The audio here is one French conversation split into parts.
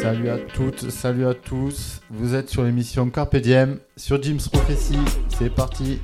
Salut à toutes, salut à tous. Vous êtes sur l'émission Carpe Diem sur Jim's Prophecy. C'est parti.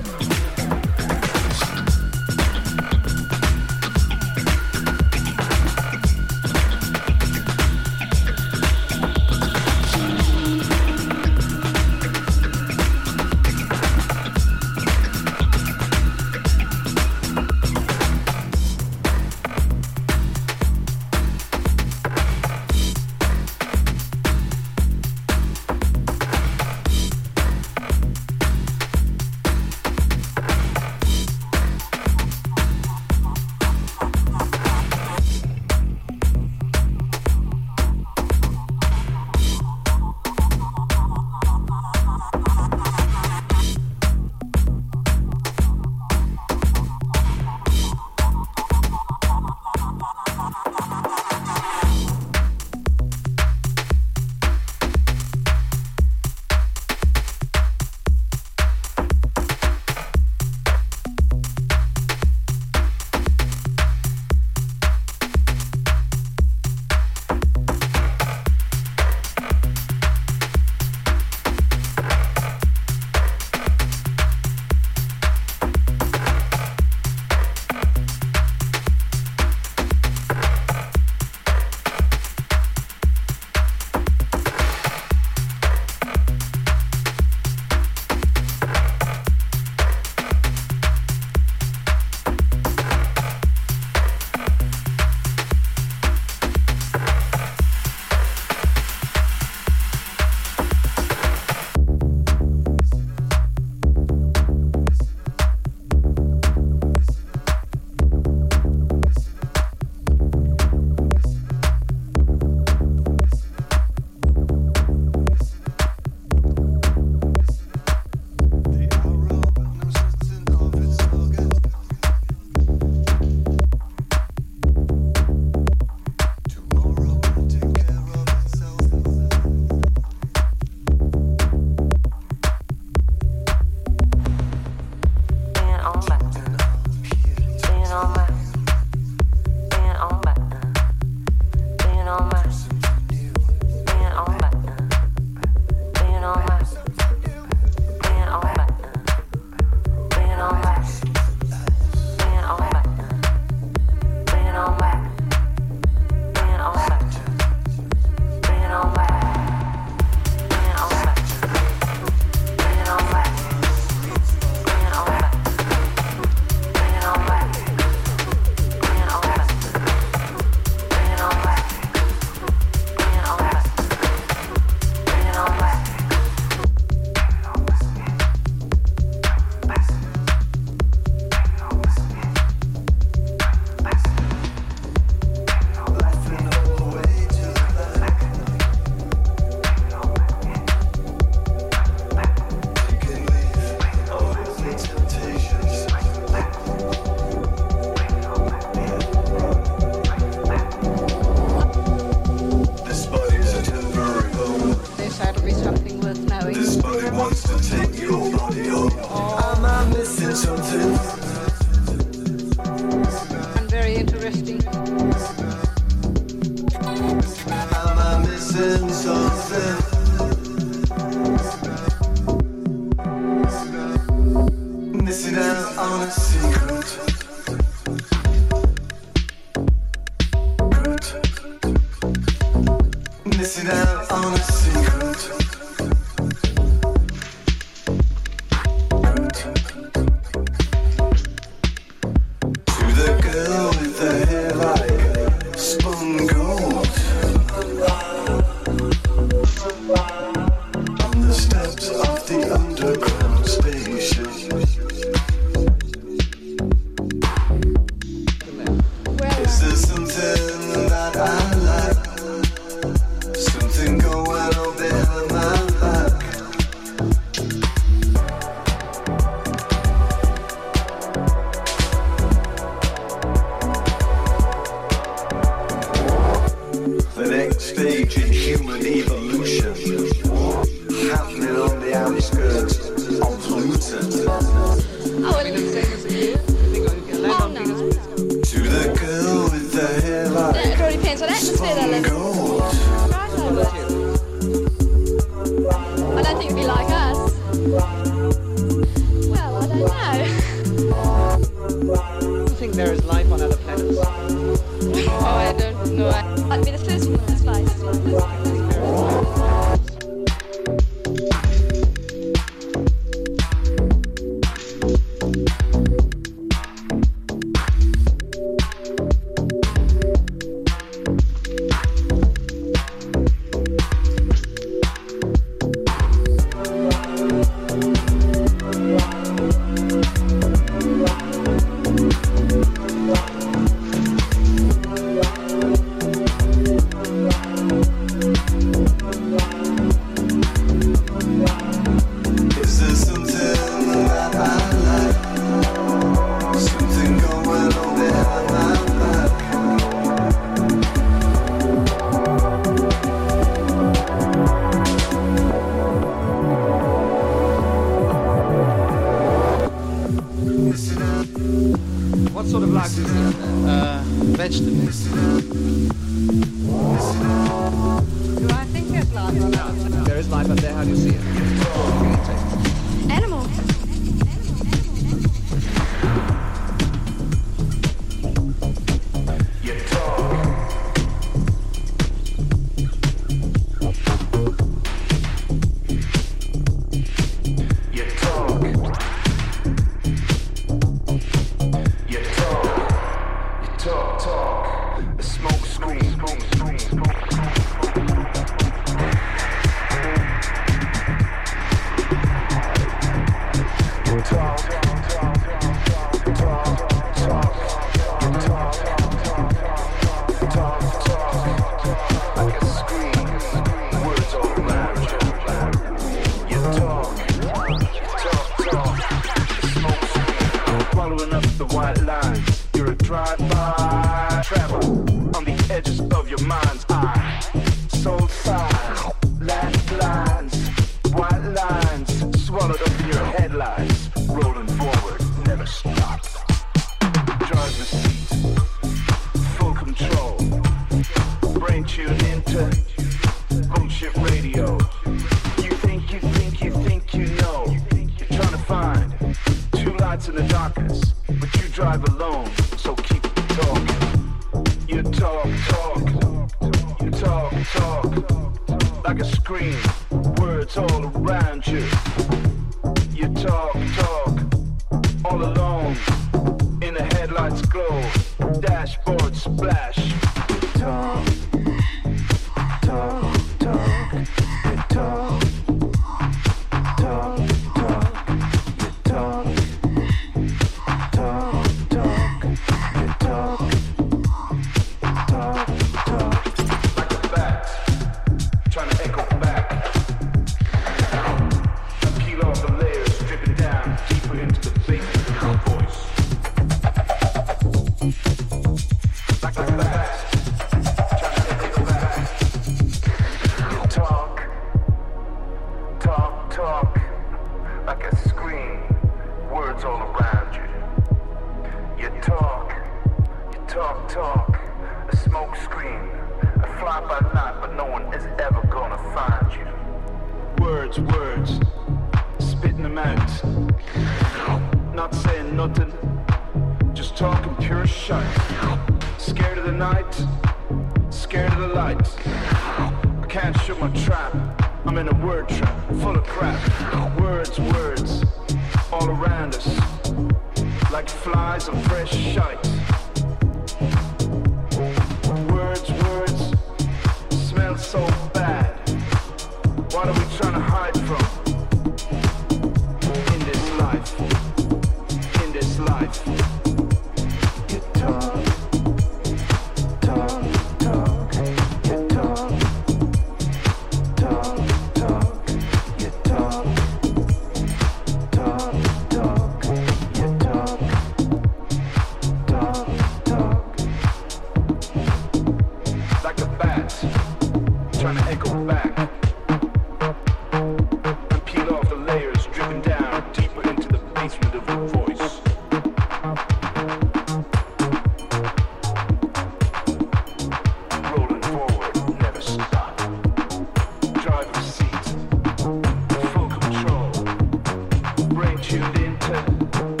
tuned into.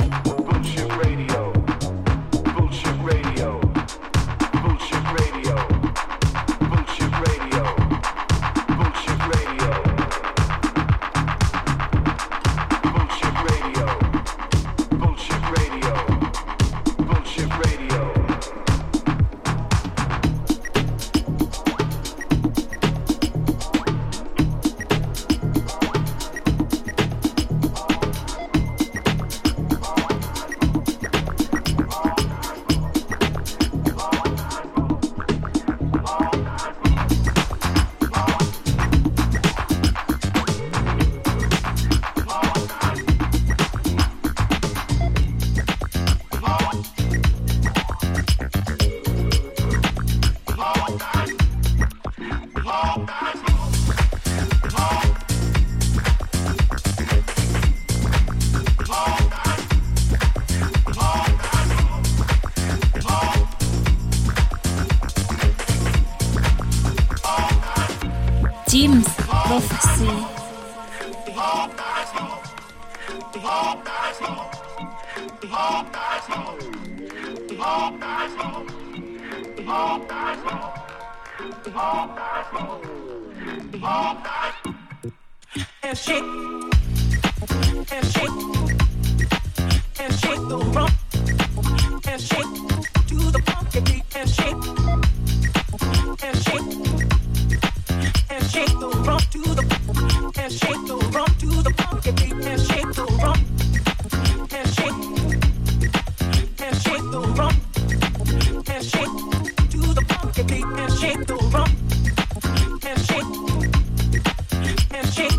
shake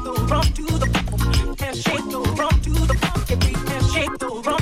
the rum. to the, you can shake the rum. to the, if we can shake the rum.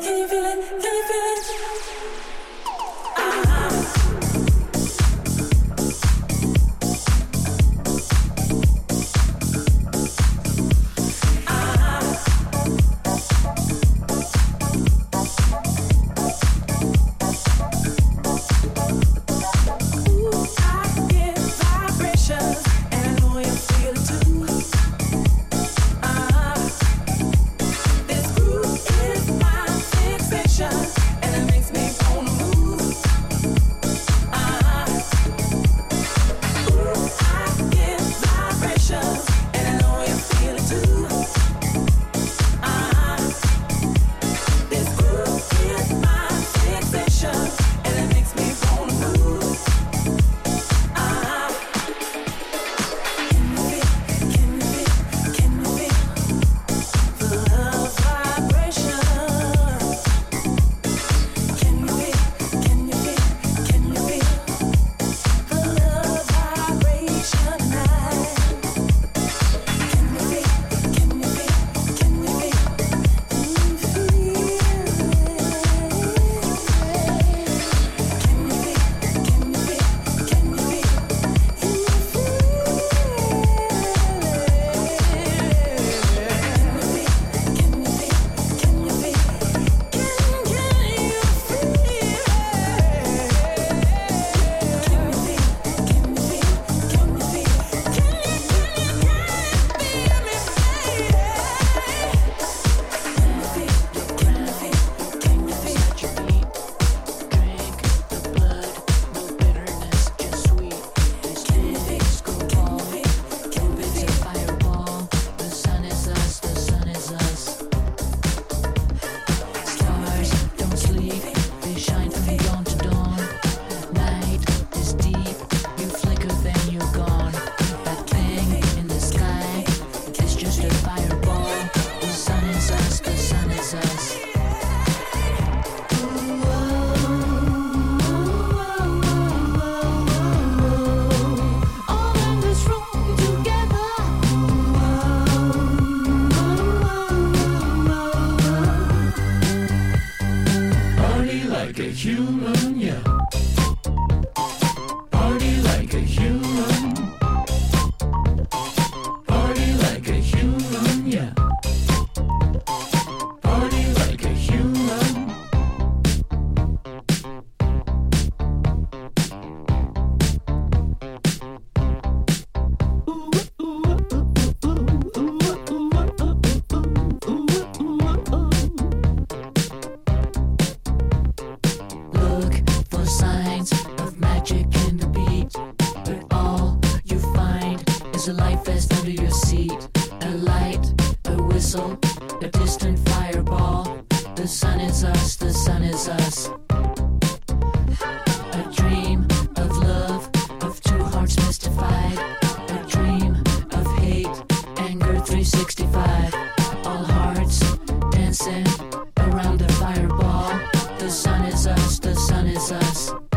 us.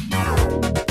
Beatles.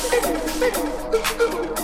どこ?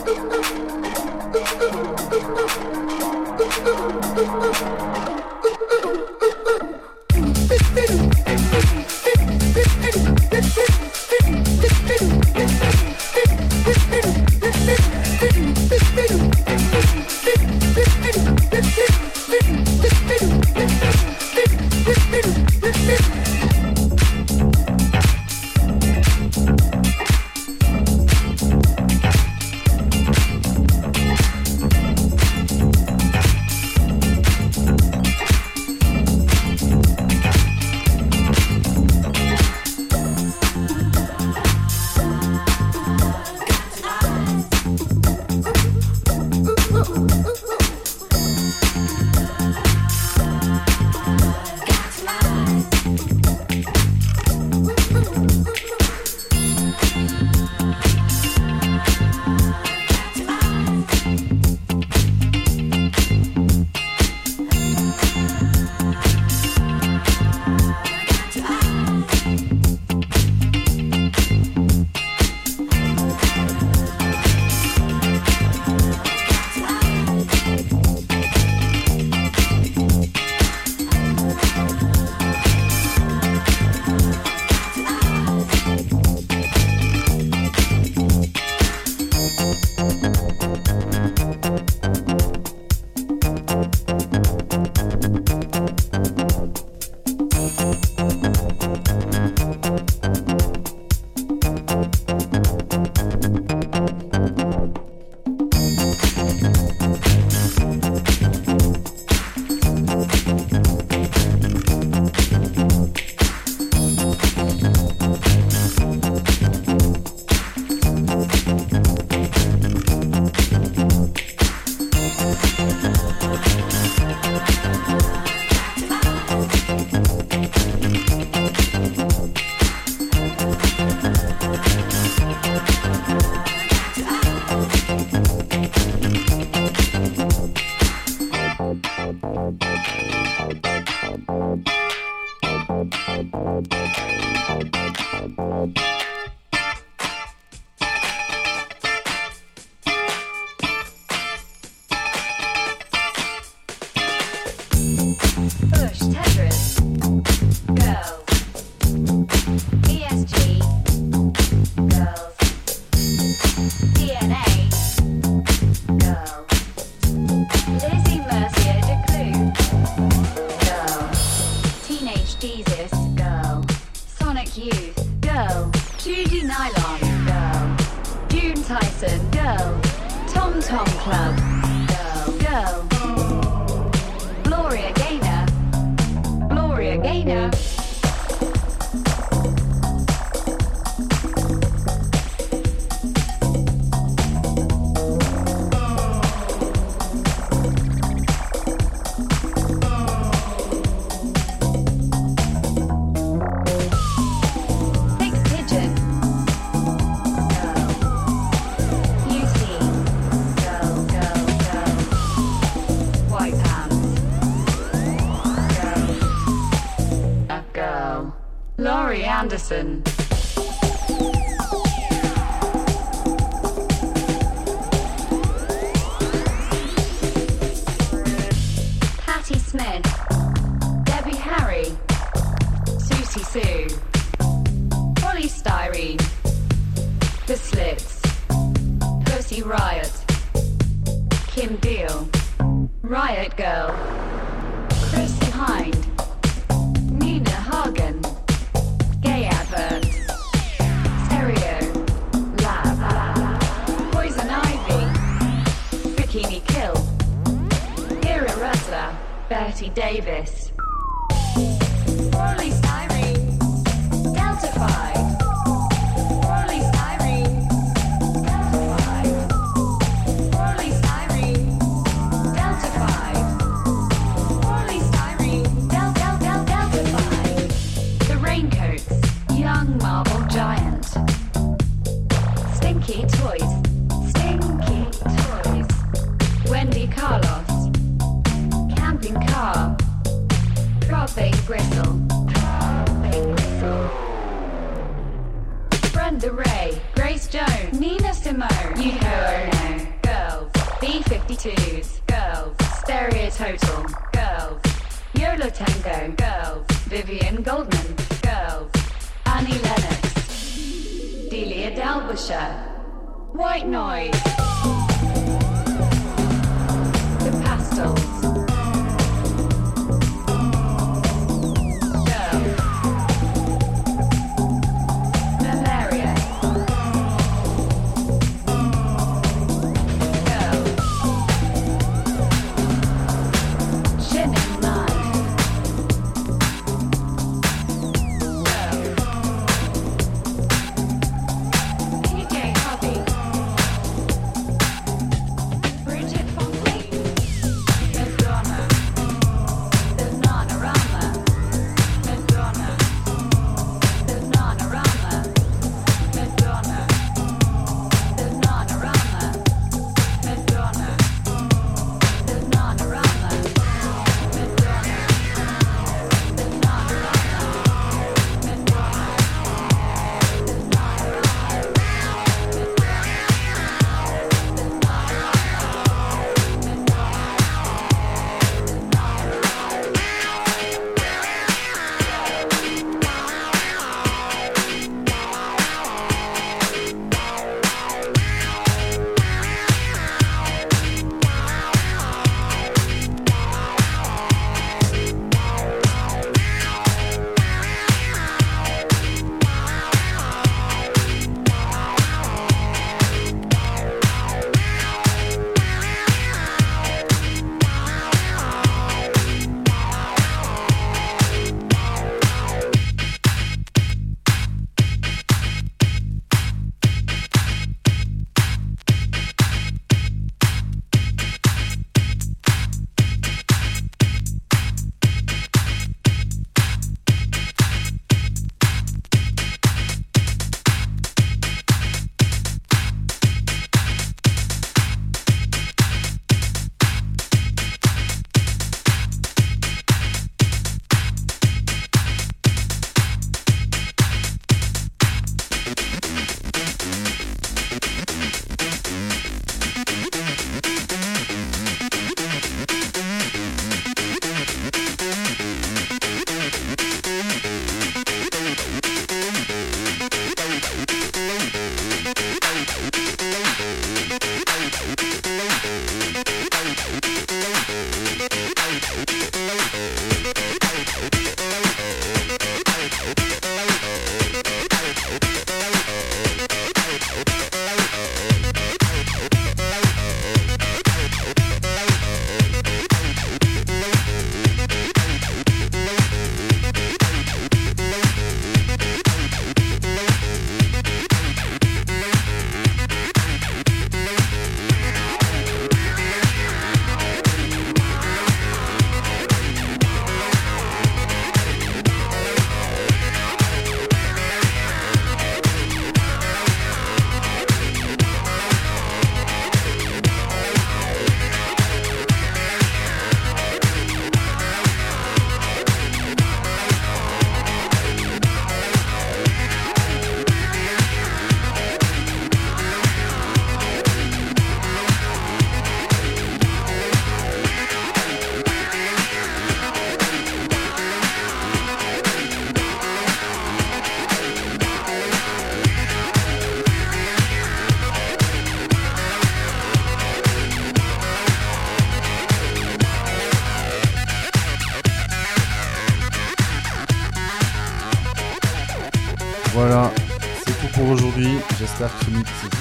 Jackson.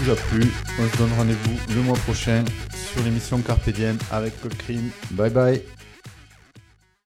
Vous a plu. On se donne rendez-vous le mois prochain sur l'émission Carpe Diem avec Cold. Bye bye.